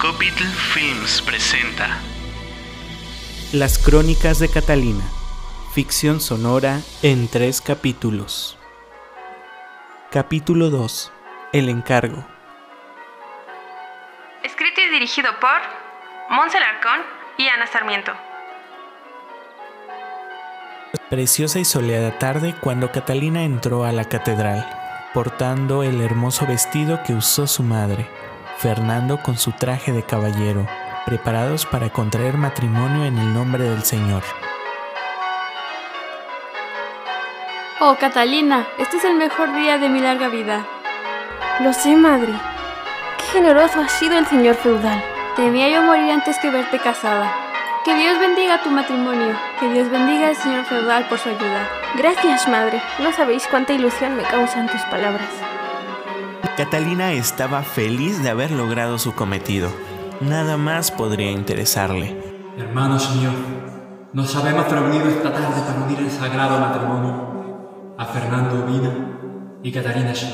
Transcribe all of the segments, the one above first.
Copitl Films presenta Las Crónicas de Catalina, ficción sonora en tres capítulos. Capítulo 2. El encargo. Escrito y dirigido por Monsel Arcón y Ana Sarmiento. Preciosa y soleada tarde cuando Catalina entró a la catedral, portando el hermoso vestido que usó su madre, Fernando con su traje de caballero, preparados para contraer matrimonio en el nombre del Señor. Oh, Catalina, este es el mejor día de mi larga vida. Lo sé, madre. Qué generoso ha sido el señor feudal. Temía yo morir antes que verte casada. Que Dios bendiga tu matrimonio. Que Dios bendiga al señor feudal por su ayuda. Gracias, madre. No sabéis cuánta ilusión me causan tus palabras. Catalina estaba feliz de haber logrado su cometido. Nada más podría interesarle. Hermanos míos, nos habemos reunido esta tarde para unir el sagrado matrimonio a Fernando Vina y Catalina Snow.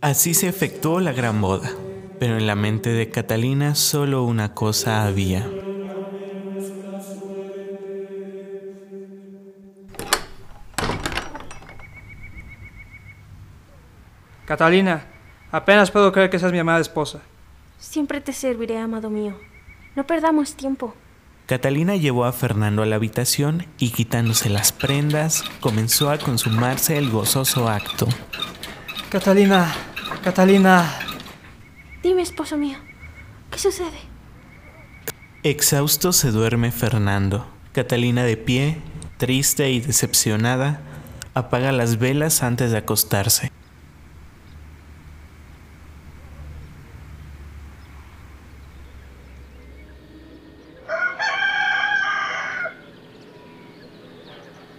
Así se efectuó la gran boda, pero en la mente de Catalina solo una cosa había. Catalina, apenas puedo creer que seas mi amada esposa. Siempre te serviré, amado mío. No perdamos tiempo. Catalina llevó a Fernando a la habitación y quitándose las prendas, comenzó a consumarse el gozoso acto. Catalina, Catalina. Dime, esposo mío, ¿qué sucede? Exhausto se duerme Fernando. Catalina de pie, triste y decepcionada, apaga las velas antes de acostarse.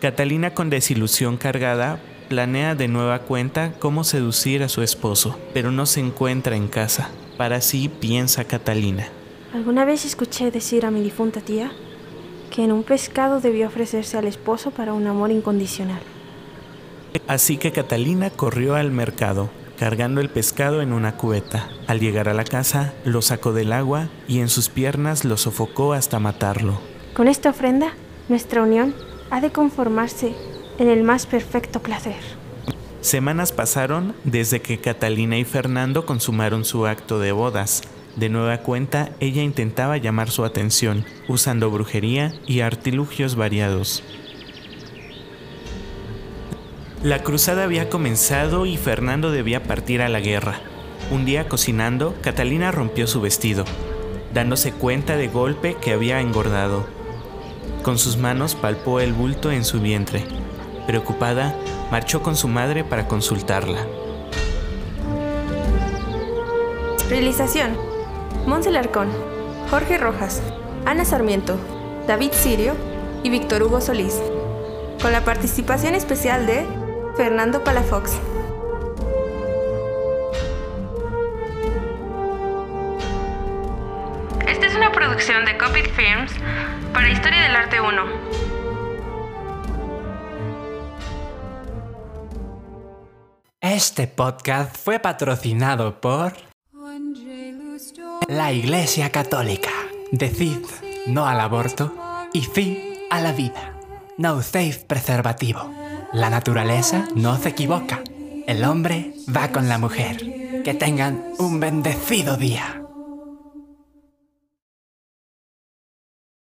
Catalina con desilusión cargada planea de nueva cuenta cómo seducir a su esposo, pero no se encuentra en casa. Para sí piensa Catalina. ¿Alguna vez escuché decir a mi difunta tía que en un pescado debió ofrecerse al esposo para un amor incondicional? Así que Catalina corrió al mercado, cargando el pescado en una cubeta. Al llegar a la casa, lo sacó del agua y en sus piernas lo sofocó hasta matarlo. Con esta ofrenda, nuestra unión ha de conformarse en el más perfecto placer. Semanas pasaron desde que Catalina y Fernando consumaron su acto de bodas. De nueva cuenta, ella intentaba llamar su atención, usando brujería y artilugios variados. La cruzada había comenzado y Fernando debía partir a la guerra. Un día cocinando, Catalina rompió su vestido, dándose cuenta de golpe que había engordado. Con sus manos palpó el bulto en su vientre. Preocupada, marchó con su madre para consultarla. Realización: Monsel Arcón, Jorge Rojas, Ana Sarmiento, David Sirio y Víctor Hugo Solís. Con la participación especial de Fernando Palafox. Producción de Copit Films para Historia del Arte 1. Este podcast fue patrocinado por la Iglesia Católica. Decid no al aborto y sí a la vida. No uséis preservativo. La naturaleza no se equivoca. El hombre va con la mujer. Que tengan un bendecido día.